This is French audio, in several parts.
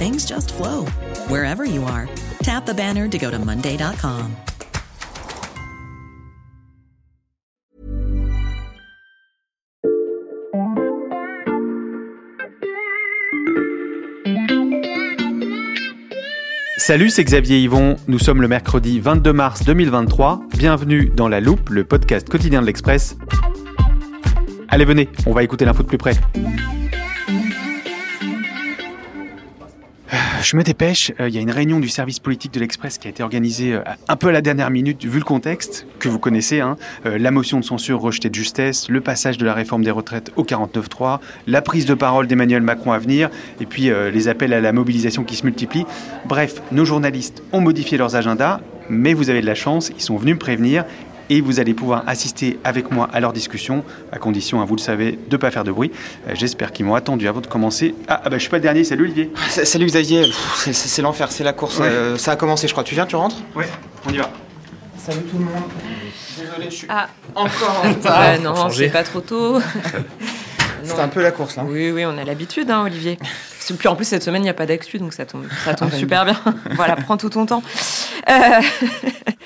things just flow wherever you are. Tap the banner to go to Monday.com. Salut, c'est Xavier Yvon. Nous sommes le mercredi 22 mars 2023. Bienvenue dans La Loupe, le podcast quotidien de l'Express. Allez, venez, on va écouter l'info de plus près. Je me dépêche, euh, il y a une réunion du service politique de l'Express qui a été organisée euh, un peu à la dernière minute, vu le contexte, que vous connaissez, hein. Euh, la motion de censure rejetée de justesse, le passage de la réforme des retraites au 49.3, la prise de parole d'Emmanuel Macron à venir, et puis les appels à la mobilisation qui se multiplient. Bref, nos journalistes ont modifié leurs agendas, mais vous avez de la chance, ils sont venus me prévenir, et vous allez pouvoir assister avec moi à leur discussion, à condition, hein, vous le savez, de ne pas faire de bruit. Euh, J'espère qu'ils m'ont attendu avant de commencer. Ah, ah bah, je suis pas le dernier, salut Olivier. Salut Xavier, c'est- l'enfer, c'est la course. Ouais. Euh, ça a commencé, je crois. Tu viens, tu rentres? Ouais, on y va. Salut tout le monde. Désolé, je suis Ah. encore en retard. Ah non, c'est pas trop tôt. C'est un peu la course là. Oui, oui, on a l'habitude, hein, Olivier. Puis en plus, cette semaine, il n'y a pas d'actu, donc ça tombe, ça tombe super bien. voilà, prends tout ton temps. Euh,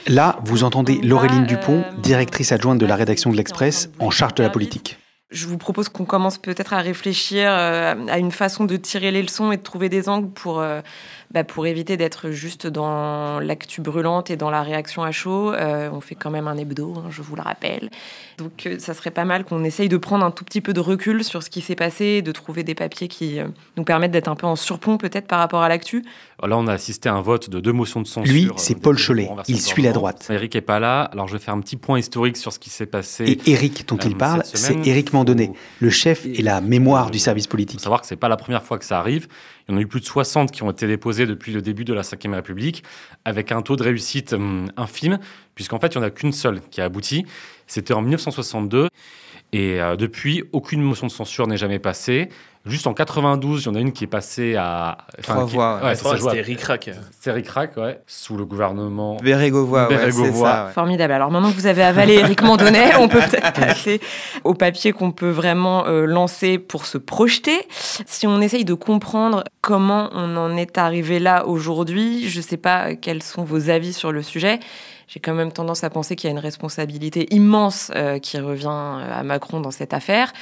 Là, vous entendez Laureline Dupont, euh, directrice adjointe de la rédaction de l'Express, en charge de la politique. je vous propose qu'on commence peut-être à réfléchir euh, à une façon de tirer les leçons et de trouver des angles pour, euh, bah, pour éviter d'être juste dans l'actu brûlante et dans la réaction à chaud. Euh, on fait quand même un hebdo, hein, je vous le rappelle. Donc euh, ça serait pas mal qu'on essaye de prendre un tout petit peu de recul sur ce qui s'est passé, et de trouver des papiers qui euh, nous permettent d'être un peu en surplomb peut-être par rapport à l'actu. Là, on a assisté à un vote de deux motions de censure. Lui, c'est Paul Cholet. Il suit la droite. Eric est pas là, alors je vais faire un petit point historique sur ce qui s'est passé. Et Eric, dont euh, il parle, c'est Eric Mandonnet, le chef et la mémoire du service Il politique. faut savoir que c'est pas la première fois que ça arrive. Il y en a eu plus de 60 qui ont été déposés depuis le début de la Ve République, avec un taux de réussite hum, infime, puisqu'en fait, il n'y en a qu'une seule qui a abouti. C'était en 1962. Et euh, depuis, aucune motion de censure n'est jamais passée. Juste en 92, il y en a une qui est passée à... Trois qui- voix, ouais. C'était ric-rac. C'est Ric-Rac, ouais, sous le gouvernement. Bérégovois, Bérégovois. ça. ouais. Formidable. Alors maintenant que vous avez avalé Eric Mandonnet, on peut peut-être passer au papier qu'on peut vraiment euh, lancer pour se projeter. Si on essaye de comprendre comment on en est arrivé là aujourd'hui, je ne sais pas quels sont vos avis sur le sujet. J'ai quand même tendance à penser qu'il y a une responsabilité immense euh, qui revient euh, à Macron dans cette affaire.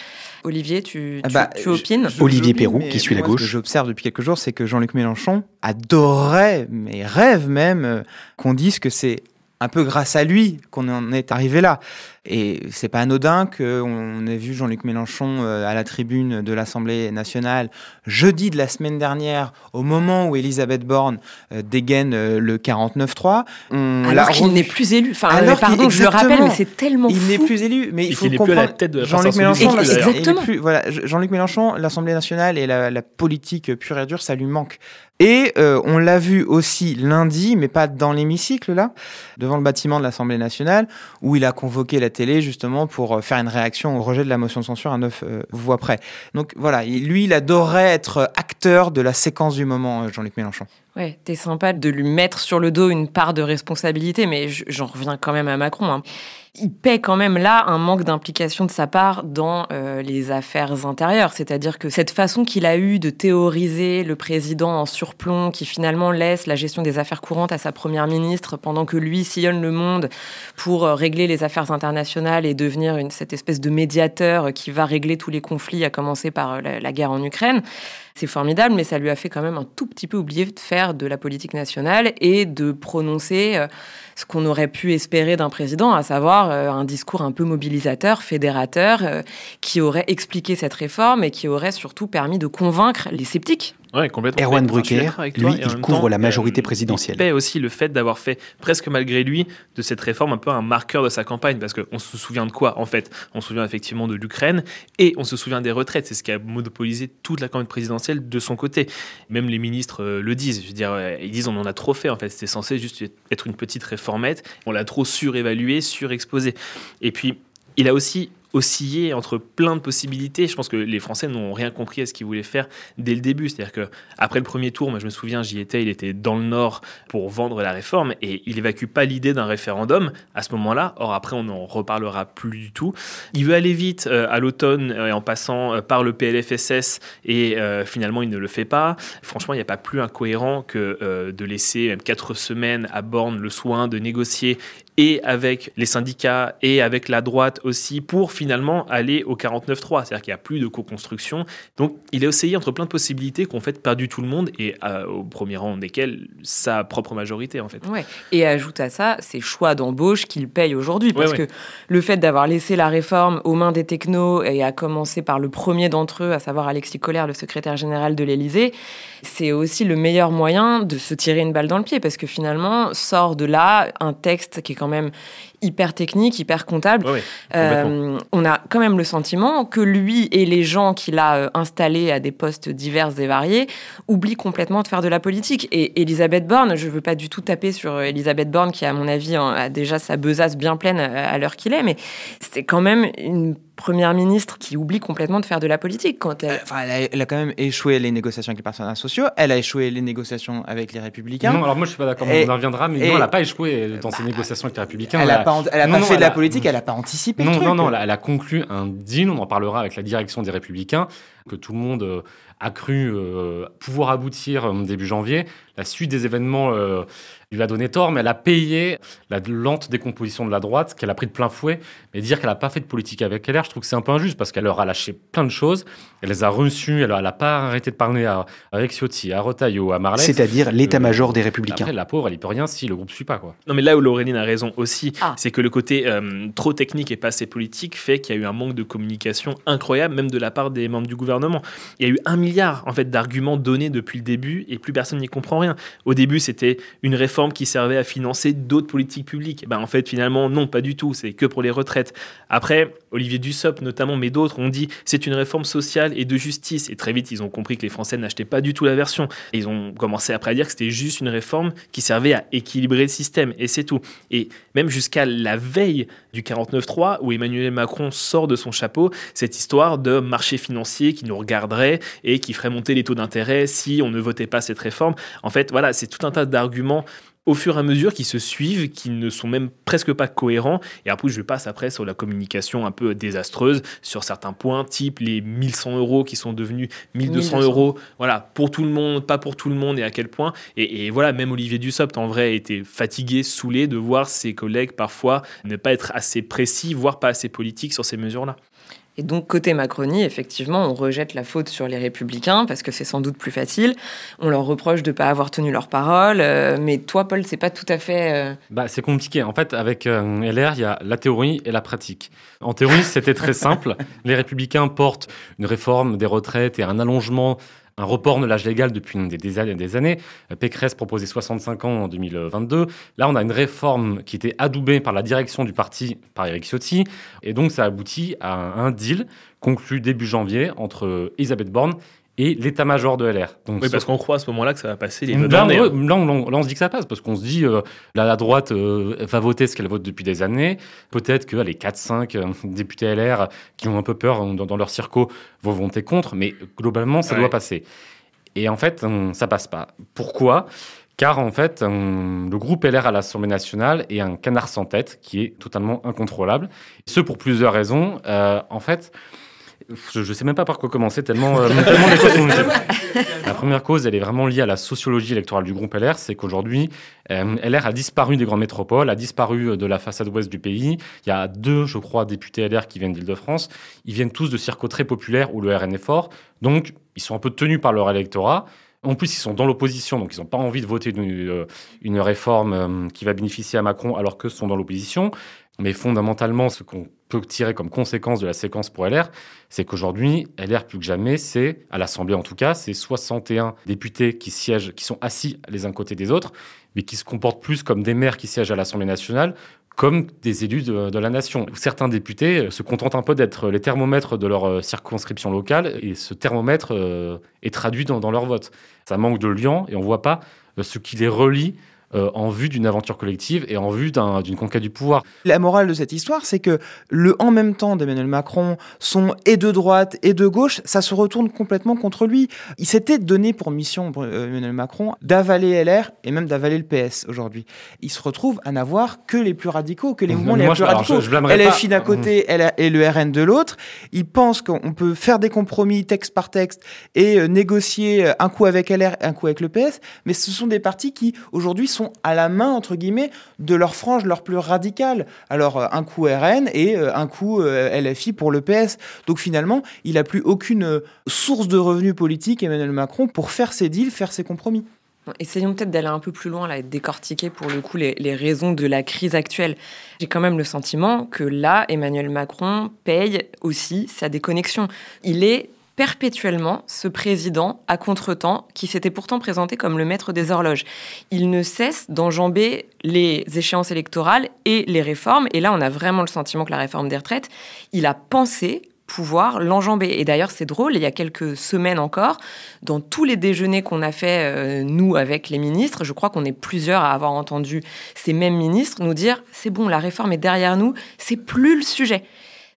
Olivier, tu, tu, Ah bah, tu opines je- je- Olivier mais qui suit la moi, Ce gauche. que j'observe depuis quelques jours, c'est que Jean-Luc Mélenchon adorerait, mais rêve même, euh, qu'on dise que c'est un peu grâce à lui qu'on en est arrivé là. Et c'est pas anodin qu'on ait vu Jean-Luc Mélenchon euh, à la tribune de l'Assemblée nationale jeudi de la semaine dernière, au moment où Elisabeth Borne euh, dégaine euh, le 49-3. On l'a Alors qu'il revu- n'est plus élu. Enfin, Alors euh, pardon, je le rappelle, mais c'est tellement Il fou. n'est plus élu, mais il faut qu'il est plus à la comprendre. tête de la Jean-Luc France Mélenchon, il Exactement. plus- voilà, Jean-Luc Mélenchon, l'Assemblée nationale et la, la politique pure et dure, ça lui manque. Et euh, on l'a vu aussi lundi, mais pas dans l'hémicycle là, devant le bâtiment de l'Assemblée nationale, où il a convoqué la télé justement pour euh, faire une réaction au rejet de la motion de censure à neuf euh, voix près. Donc voilà, il- lui, il adorait être acteur de la séquence du moment, euh, Jean-Luc Mélenchon. Ouais, t'es sympa de lui mettre sur le dos une part de responsabilité, mais j'en reviens quand même à Macron. hein. il paie quand même là un manque d'implication de sa part dans euh, les affaires intérieures. C'est-à-dire que cette façon qu'il a eu de théoriser le président en surplomb, qui finalement laisse la gestion des affaires courantes à sa première ministre, pendant que lui sillonne le monde pour euh, régler les affaires internationales et devenir une, cette espèce de médiateur qui va régler tous les conflits, à commencer par euh, la guerre en Ukraine. C'est formidable, mais ça lui a fait quand même un tout petit peu oublier de faire de la politique nationale et de prononcer ce qu'on aurait pu espérer d'un président, à savoir euh, un discours un peu mobilisateur, fédérateur, euh, qui aurait expliqué cette réforme et qui aurait surtout permis de convaincre les sceptiques. Ouais, complètement. Erwan Brucker, lui, il couvre temps, la majorité euh, présidentielle. Il paie aussi le fait d'avoir fait, presque malgré lui, de cette réforme un peu un marqueur de sa campagne, parce qu'on se souvient de quoi, en fait? On se souvient effectivement de l'Ukraine, et on se souvient des retraites. C'est ce qui a monopolisé toute la campagne présidentielle de son côté. Même les ministres euh, le disent. Je veux dire, euh, ils disent on en a trop fait, en fait. C'était censé juste être une petite réformette. On l'a trop surévalué, surexposé. Et puis, il a aussi oscillé entre plein de possibilités. Je pense que les Français n'ont rien compris à ce qu'ils voulaient faire dès le début. C'est-à-dire que après le premier tour, moi je me souviens, j'y étais, il était dans le Nord pour vendre la réforme et il évacue pas l'idée d'un référendum à ce moment-là. Or après, on n'en reparlera plus du tout. Il veut aller vite euh, à l'automne euh, en passant euh, par le PLFSS et euh, finalement il ne le fait pas. Franchement, il n'y a pas plus incohérent que de laisser même quatre semaines à Borne le soin de négocier et avec les syndicats et avec la droite aussi pour finalement aller au 49-3. C'est-à-dire qu'il n'y a plus de co-construction. Donc il est essayé entre plein de possibilités qu'ont fait perdu tout le monde et euh, au premier rang desquelles sa propre majorité en fait. Ouais. Et ajoute à ça ces choix d'embauche qu'il paye aujourd'hui. Parce Ouais, ouais. que le fait d'avoir laissé la réforme aux mains des technos et à commencer par le premier d'entre eux, à savoir Alexis Collère, le secrétaire général de l'Élysée, c'est aussi le meilleur moyen de se tirer une balle dans le pied. Parce que finalement, sort de là un texte qui est quand même hyper technique, hyper comptable. Ouais, ouais, complètement. Euh, on a quand même le sentiment que lui et les gens qu'il a euh, installés à des postes divers et variés oublient complètement de faire de la politique. Et Elisabeth Borne, je veux pas du tout taper sur euh, Elisabeth Borne, qui à mon avis en- a déjà sa besace bien pleine à l'heure qu'il est, mais c'est quand même une première ministre qui oublie complètement de faire de la politique quand elle. Enfin, elle a, elle a quand même échoué les négociations avec les partenaires sociaux. Elle a échoué les négociations avec les républicains. Non, alors moi je suis pas d'accord, on en reviendra, mais et- non, elle n'a pas échoué dans ses négociations avec les Républicains. elle n'a pas, elle a Non, pas non, fait de la a- politique, elle n'a pas anticipé le Non, truc. non, non, elle a, elle a conclu un deal, on en parlera avec la direction des Républicains, que tout le monde euh, a cru euh, pouvoir aboutir euh, début janvier. La suite des événements euh, lui a donné tort, mais elle a payé la lente décomposition de la droite, qu'elle a pris de plein fouet. Mais dire qu'elle n'a pas fait de politique avec LR, je trouve que c'est un peu injuste, parce qu'elle leur a lâché plein de choses. Elle les a reçues, elle n'a pas arrêté de parler à, à Eric Ciotti, à Retailleau, à Marleix. C'est-à-dire l'état-major des Après, Républicains. la pauvre, elle y peut rien si le groupe ne suit pas. Quoi. Non, mais là où Laureline a raison aussi, Ah. c'est que le côté euh, trop technique et pas assez politique fait qu'il y a eu un manque de communication incroyable, même de la part des membres du gouvernement. Il y a eu un milliard en fait d'arguments donnés depuis le début et plus personne n'y comprend rien. Au début, c'était une réforme qui servait à financer d'autres politiques publiques. Ben, en fait, finalement, non, pas du tout. C'est que pour les retraites. Après, Olivier Dussopt notamment, mais d'autres ont dit c'est une réforme sociale et de justice. Et très vite, ils ont compris que les Français n'achetaient pas du tout la version. Ils ont commencé après à dire que c'était juste une réforme qui servait à équilibrer le système. Et c'est tout. Et même jusqu'à la veille du 49-3, où Emmanuel Macron sort de son chapeau cette histoire de marché financier qui nous regarderait et qui ferait monter les taux d'intérêt si on ne votait pas cette réforme. En fait, voilà, c'est tout un tas d'arguments au fur et à mesure qui se suivent, qui ne sont même presque pas cohérents. Et après, je passe après sur la communication un peu désastreuse sur certains points, type les 1100 euros qui sont devenus 1200 1200. euros. Voilà, pour tout le monde, pas pour tout le monde et à quel point. Et, et voilà, même Olivier Dussopt, en vrai, était fatigué, saoulé de voir ses collègues parfois ne pas être assez précis, voire pas assez politiques sur ces mesures-là. Et donc, côté Macronie, effectivement, on rejette la faute sur les Républicains parce que c'est sans doute plus facile. On leur reproche de ne pas avoir tenu leur parole. euh, mais toi, Paul, c'est pas tout à fait. euh, Bah, c'est compliqué. En fait, avec euh, LR, il y a la théorie et la pratique. En théorie, c'était très simple. Les républicains portent une réforme des retraites et un allongement, un report de l'âge légal depuis des, des. Des années. Euh, Pécresse proposait 65 ans en 2022. Là, on a une réforme qui était adoubée par la direction du parti, par Eric Ciotti. Et donc, ça aboutit à un, deal conclu début janvier entre Elisabeth Borne et l'état-major de LR. Donc, Oui, parce qu'on croit à ce moment-là que ça va passer les Là, on, hein. là, on- là, on se dit que ça passe, parce qu'on se dit, euh, la, la droite euh, va voter ce qu'elle vote depuis des années. Peut-être que les 4-5 euh, députés LR qui ont un peu peur euh, dans, dans leur circo vont voter contre, mais globalement, ça Ouais. doit passer. Et en fait, ça passe pas. Pourquoi? Car en fait, le groupe LR à l'Assemblée nationale est un canard sans tête qui est totalement incontrôlable. Ce pour plusieurs raisons. Euh, en fait, je ne sais même pas par quoi commencer, tellement, euh, tellement les causes sont La première cause, elle est vraiment liée à la sociologie électorale du groupe LR, c'est qu'aujourd'hui, euh, LR a disparu des grandes métropoles, a disparu de la façade ouest du pays. Il y a deux, je crois, députés LR qui viennent d'Île-de-France. Ils viennent tous de circuits très populaires où le RN est fort. Donc, ils sont un peu tenus par leur électorat. En plus, ils sont dans l'opposition, donc ils n'ont pas envie de voter une, une réforme euh, qui va bénéficier à Macron alors que sont dans l'opposition. Mais fondamentalement, ce qu'on peut tirer comme conséquence de la séquence pour LR, c'est qu'aujourd'hui, LR plus que jamais, c'est, à l'Assemblée en tout cas, c'est 61 députés qui siègent, qui sont assis les uns côté des autres, mais qui se comportent plus comme des maires qui siègent à l'Assemblée nationale comme des élus de, la nation. Certains députés se contentent un peu d'être les thermomètres de leur euh, circonscription locale, et ce thermomètre euh, est traduit dans, dans leur vote. Ça manque de lien, et on ne voit pas euh, ce qui les relie euh, en vue d'une aventure collective et en vue d'une conquête du pouvoir. La morale de cette histoire, c'est que le en même temps d'Emmanuel Macron sont et de droite et de gauche, ça se retourne complètement contre lui. Il s'était donné pour mission, euh, Emmanuel Macron, d'avaler LR et même d'avaler le PS aujourd'hui. Il se retrouve à n'avoir que les plus radicaux, que les mouvements les plus radicaux. Je, LFI d'un côté et le RN de l'autre. Il pense qu'on peut faire des compromis texte par texte et euh, négocier un coup avec LR, un coup avec le PS, mais ce sont des partis qui aujourd'hui sont à la main, entre guillemets, de leur frange leur plus radicale. Alors, euh, un coup RN et euh, un coup euh, LFI pour le PS. Donc, finalement, il n'a plus aucune source de revenus politiques, Emmanuel Macron, pour faire ses deals, faire ses compromis. Essayons peut-être d'aller un peu plus loin là, et de décortiquer pour le coup les, les raisons de la crise actuelle. J'ai quand même le sentiment que là, Emmanuel Macron paye aussi sa déconnexion. Il est perpétuellement ce président à contretemps qui s'était pourtant présenté comme le maître des horloges. Il ne cesse d'enjamber les échéances électorales et les réformes. Et là, on a vraiment le sentiment que la réforme des retraites, il a pensé pouvoir l'enjamber. Et d'ailleurs, c'est drôle, il y a quelques semaines encore, dans tous les déjeuners qu'on a fait, euh, nous, avec les ministres, je crois qu'on est plusieurs à avoir entendu ces mêmes ministres nous dire, c'est bon, la réforme est derrière nous, c'est plus le sujet.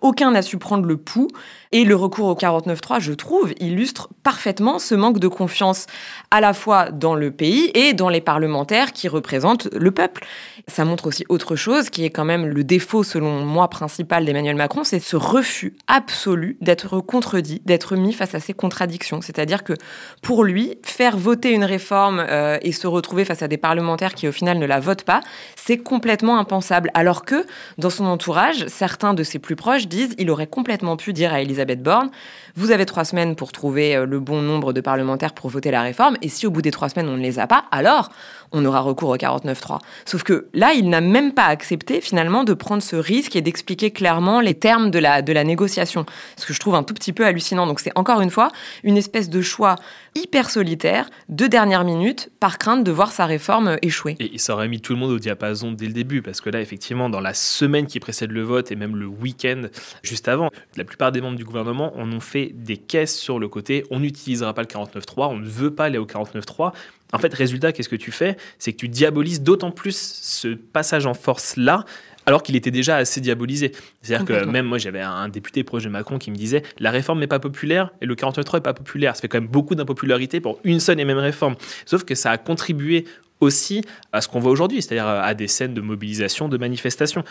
Aucun n'a su prendre le pouls. Et le recours au 49.3, je trouve, illustre parfaitement ce manque de confiance à la fois dans le pays et dans les parlementaires qui représentent le peuple. Ça montre aussi autre chose qui est quand même le défaut, selon moi, principal d'Emmanuel Macron, c'est ce refus absolu d'être contredit, d'être mis face à ces contradictions. C'est-à-dire que pour lui, faire voter une réforme euh, et se retrouver face à des parlementaires qui au final ne la votent pas, c'est complètement impensable. Alors que dans son entourage, certains de ses plus proches disent il aurait complètement pu dire à Elisabeth Borne, vous avez trois semaines pour trouver euh, le bon nombre de parlementaires pour voter la réforme, et si au bout des trois semaines on ne les a pas, alors on aura recours au 49.3. Sauf que là, il n'a même pas accepté finalement de prendre ce risque et d'expliquer clairement les termes de la, de la négociation, ce que je trouve un tout petit peu hallucinant. Donc c'est encore une fois une espèce de choix hyper solitaire, de dernière minute, par crainte de voir sa réforme échouer. Et ça aurait mis tout le monde au diapason dès le début, parce que là, effectivement, dans la semaine qui précède le vote et même le week-end juste avant, la plupart des membres du gouvernement en ont fait des caisses sur le côté. On n'utilisera pas le 49.3, on ne veut pas aller au 49.3. En fait, résultat, qu'est-ce que tu fais? C'est que tu diabolises d'autant plus ce passage en force-là alors qu'il était déjà assez diabolisé. C'est-à-dire que même moi, j'avais un député proche de Macron qui me disait la réforme n'est pas populaire et le 49.3 n'est pas populaire. Ça fait quand même beaucoup d'impopularité pour une seule et même réforme. Sauf que ça a contribué aussi à ce qu'on voit aujourd'hui, c'est-à-dire à des scènes de mobilisation, de manifestation.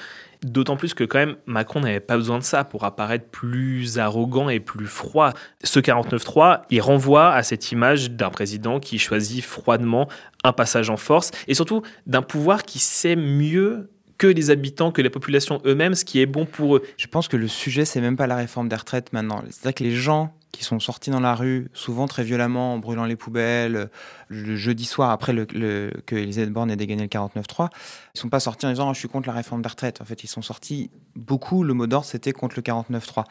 D'autant plus que quand même Macron n'avait pas besoin de ça pour apparaître plus arrogant et plus froid. Ce 49-3, il renvoie à cette image d'un président qui choisit froidement un passage en force et surtout d'un pouvoir qui sait mieux que les habitants, que la population eux-mêmes, ce qui est bon pour eux. Je pense que le sujet, c'est même pas la réforme des retraites maintenant. C'est-à-dire que les gens qui sont sortis dans la rue, souvent très violemment, en brûlant les poubelles, le jeudi soir, après le, que Elisabeth Borne ait dégagné le 49-3, ils sont pas sortis en disant oh, je suis contre la réforme des retraites. En fait, ils sont sortis, beaucoup, le mot d'ordre, c'était contre le 49-3.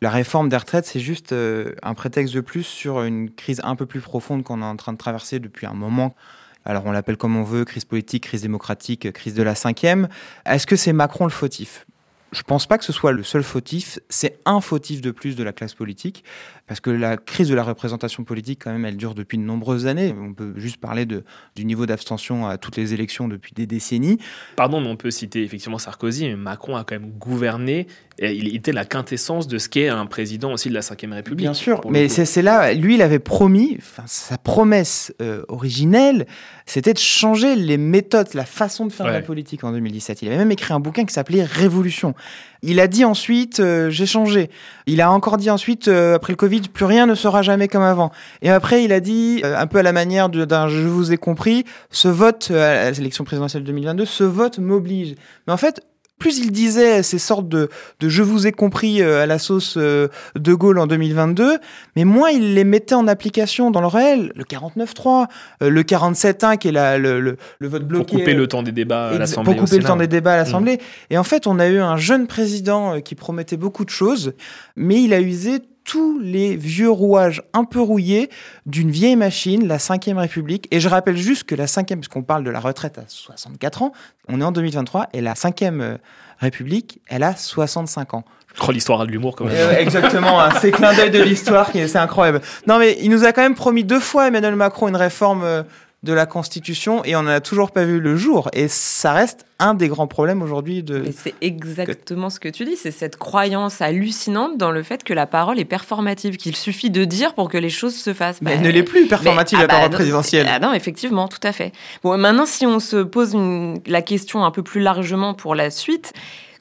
La réforme des retraites, c'est juste euh, un prétexte de plus sur une crise un peu plus profonde qu'on est en train de traverser depuis un moment. Alors on l'appelle comme on veut, crise politique, crise démocratique, crise de la cinquième. Est-ce que c'est Macron le fautif? Je pense pas que ce soit le seul fautif, c'est un fautif de plus de la classe politique, parce que la crise de la représentation politique, quand même, elle dure depuis de nombreuses années. On peut juste parler de, du niveau d'abstention à toutes les élections depuis des décennies. Pardon, mais on peut citer effectivement Sarkozy, mais Macron a quand même gouverné. Et il était la quintessence de ce qu'est un président aussi de la Ve République. Bien sûr, mais c'est là, lui, il avait promis, enfin, sa promesse euh, originelle, c'était de changer les méthodes, la façon de faire de la politique en 2017. Il avait même écrit un bouquin qui s'appelait Révolution. Il a dit ensuite, euh, j'ai changé. Il a encore dit ensuite, euh, après le Covid, plus rien ne sera jamais comme avant. Et après, il a dit, un peu à la manière d'un je vous ai compris, ce vote à l'élection présidentielle 2022, ce vote m'oblige. Mais en fait, plus il disait ces sortes de, je vous ai compris euh, à la sauce euh, de Gaulle en 2022, mais moins il les mettait en application dans le réel. Le 49-3, euh, le 47-1 qui est la, le, le, vote bloqué. Pour couper le temps des débats à l'Assemblée. Pour couper le temps des débats à l'Assemblée. Et en fait, on a eu un jeune président qui promettait beaucoup de choses, mais il a usé tous les vieux rouages un peu rouillés d'une vieille machine, la 5ème République. Et je rappelle juste que la 5ème, puisqu'on parle de la retraite à 64 ans, on est en 2023, et la 5ème euh, République, elle a 65 ans. Oh, l'histoire a de l'humour quand même. Euh, exactement, hein, c'est clin d'œil de l'histoire, c'est incroyable. Non mais il nous a quand même promis deux fois, Emmanuel Macron, une réforme euh, de la Constitution et on n'a toujours pas vu le jour. Et ça reste un des grands problèmes aujourd'hui de. c'est exactement ce que tu dis, c'est cette croyance hallucinante dans le fait que la parole est performative, qu'il suffit de dire pour que les choses se fassent. Mais elle ne l'est plus performative la ah bah parole présidentielle. Ah non, effectivement, tout à fait. Bon, maintenant, si on se pose la question un peu plus largement pour la suite.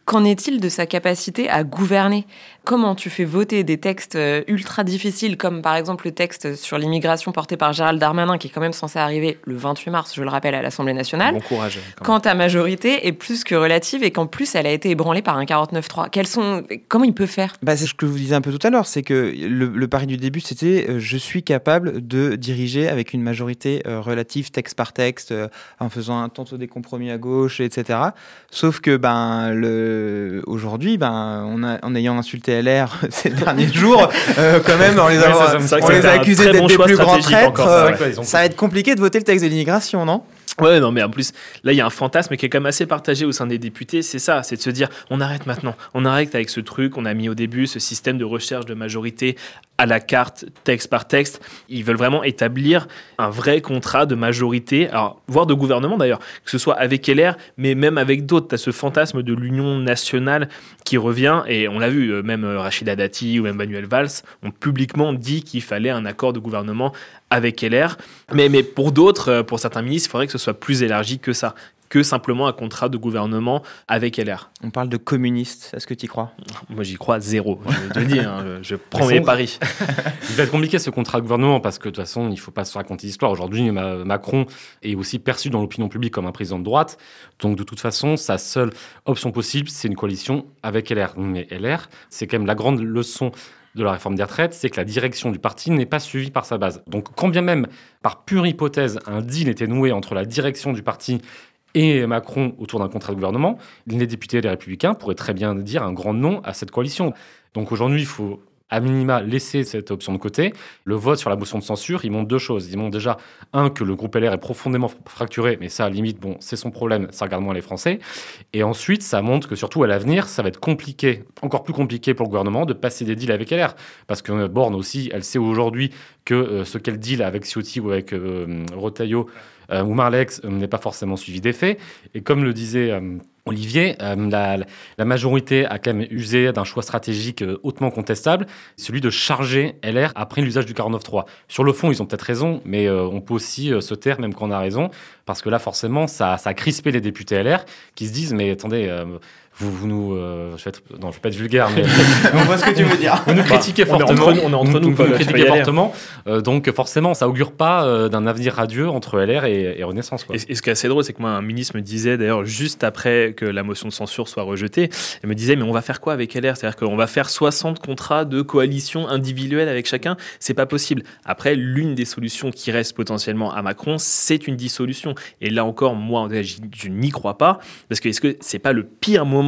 Qu'en est-il de sa capacité à gouverner? Comment tu fais voter des textes euh, ultra difficiles, comme par exemple le texte sur l'immigration porté par Gérald Darmanin, qui est quand même censé arriver le 28 mars, je le rappelle, à l'Assemblée nationale Bon courage. Quand ta majorité est plus que relative et qu'en plus elle a été ébranlée par un 49-3. Quels sont... Comment il peut faire? Bah, C'est ce que je vous disais un peu tout à l'heure, c'est que le, pari du début, c'était euh, je suis capable de diriger avec une majorité euh, relative texte par texte, en faisant tantôt des compromis à gauche, etc. Sauf que ben, le... aujourd'hui, ben, on a, en ayant insulté Ces derniers jours, euh, quand même, on les a, on les a accusés d'être des plus grands traîtres. Ça va être compliqué de voter le texte de l'immigration, non? Ouais, non, mais en plus, là, il y a un fantasme qui est quand même assez partagé au sein des députés. C'est ça, c'est de se dire, on arrête maintenant. On arrête avec ce truc qu'on a mis au début, ce système de recherche de majorité à la carte, texte par texte. Ils veulent vraiment établir un vrai contrat de majorité, alors, voire de gouvernement d'ailleurs, que ce soit avec LR, mais même avec d'autres. Tu as ce fantasme de l'union nationale qui revient, et on l'a vu, euh, même euh, Rachida Dati ou Emmanuel Valls ont publiquement dit qu'il fallait un accord de gouvernement avec LR. Mais, mais pour d'autres, euh, pour certains ministres, il faudrait que ce soit plus élargi que ça que simplement un contrat de gouvernement avec LR. On parle de communistes, est-ce que tu y crois? Moi j'y crois zéro, je te dis, hein, je prends mes paris. il va être compliqué ce contrat de gouvernement parce que de toute façon il ne faut pas se raconter l'histoire. Aujourd'hui Macron est aussi perçu dans l'opinion publique comme un président de droite, donc de toute façon sa seule option possible c'est une coalition avec LR. Mais LR c'est quand même la grande leçon de la réforme des retraites, c'est que la direction du parti n'est pas suivie par sa base. Donc quand bien même, par pure hypothèse, un deal était noué entre la direction du parti et Macron autour d'un contrat de gouvernement, les députés et les républicains pourraient très bien dire un grand non à cette coalition. Donc aujourd'hui, il faut à minima laisser cette option de côté. Le vote sur la motion de censure, il montre deux choses. Il montre déjà, un, que le groupe LR est profondément fracturé, mais ça, à limite, bon, c'est son problème, ça regarde moins les Français. Et ensuite, ça montre que surtout à l'avenir, ça va être compliqué, encore plus compliqué pour le gouvernement de passer des deals avec LR. Parce que Borne aussi, elle sait aujourd'hui que euh, ce qu'elle deal avec Ciotti ou avec euh, Rotaillot euh, ou Marlex n'est pas forcément suivi d'effet. Et comme le disait Olivier, euh, la, majorité a quand même usé d'un choix stratégique euh, hautement contestable, celui de charger LR après l'usage du 49.3. Sur le fond, ils ont peut-être raison, mais euh, on peut aussi se taire même quand on a raison, parce que là, forcément, ça, ça a crispé les députés LR qui se disent, mais attendez, vous, vous nous. Euh, je vais être, non, je vais pas être vulgaire, mais. on voit ce que tu veux dire. Vous nous critiquez fortement. On est entre nous, vous, nous critiquez fortement. Euh, donc, forcément, ça augure pas euh, d'un avenir radieux entre LR et, Renaissance. Quoi. Et, ce qui est assez drôle, c'est que moi, un ministre me disait, d'ailleurs, juste après que la motion de censure soit rejetée, il me disait, mais on va faire quoi avec LR C'est-à-dire qu'on va faire 60 contrats de coalition individuelle avec chacun? C'est pas possible. Après, l'une des solutions qui reste potentiellement à Macron, c'est une dissolution. Et là encore, moi, je, je n'y crois pas. Parce que est-ce que c'est pas le pire moment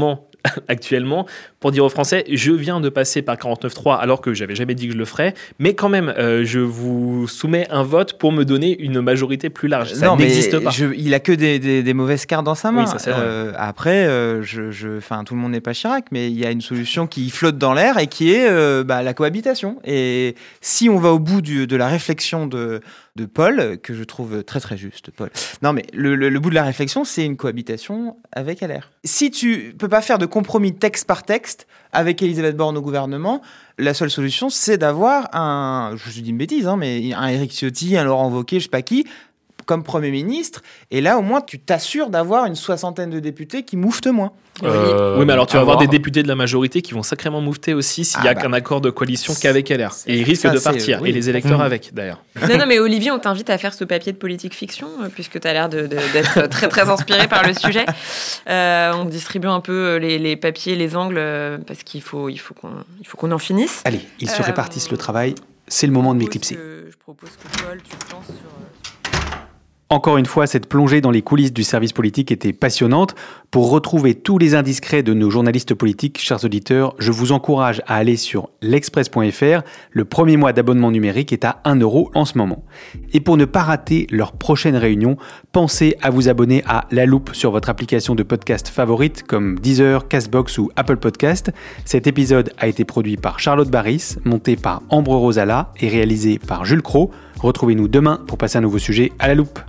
actuellement pour dire aux Français je viens de passer par 49.3 alors que j'avais jamais dit que je le ferais, mais quand même euh, je vous soumets un vote pour me donner une majorité plus large. Ça n'existe pas. je- il a que des, des- des mauvaises cartes dans sa main. Oui, ça, c'est vrai. Euh, après, euh, je, je, enfin, tout le monde n'est pas Chirac, mais il y a une solution qui flotte dans l'air et qui est euh, bah, la cohabitation. Et si on va au bout du- de la réflexion de, de Paul, que je trouve très très juste, Paul. Non, mais le, le- le bout de la réflexion, c'est une cohabitation avec LR. Si tu peux pas faire de compromis texte par texte avec Elisabeth Borne au gouvernement, la seule solution, c'est d'avoir un, je dis une bêtise, hein, mais un Éric Ciotti, un Laurent Wauquiez, je sais pas qui, comme Premier ministre. Et là, au moins, tu t'assures d'avoir une soixantaine de députés qui mouftent moins. Euh, oui, mais alors tu vas avoir des députés de la majorité qui vont sacrément moufter aussi s'il y Ah a bah. qu'un accord de coalition qu'avec LR. Et ils risquent ça, de partir, oui. et les électeurs Mhm. avec d'ailleurs. Non, non, mais Olivier, on t'invite à faire ce papier de politique fiction, euh, puisque tu as l'air d'être très, très inspiré par le sujet. Euh, on distribue un peu les, les papiers, les angles, parce qu'il faut, il faut qu'on il faut qu'on en finisse. Allez, ils se Euh, répartissent le travail. C'est le moment de m'éclipser. Je propose que Paul, tu te lances sur... Encore une fois, cette plongée dans les coulisses du service politique était passionnante. Pour retrouver tous les indiscrets de nos journalistes politiques, chers auditeurs, je vous encourage à aller sur l'express.fr. Le premier mois d'abonnement numérique est à 1 euro en ce moment. Et pour ne pas rater leur prochaine réunion, pensez à vous abonner à La Loupe sur votre application de podcast favorite comme Deezer, Castbox ou Apple Podcast. Cet épisode a été produit par Charlotte Barris, monté par Ambre Rosala et réalisé par Jules Cro. Retrouvez-nous demain pour passer un nouveau sujet à La Loupe.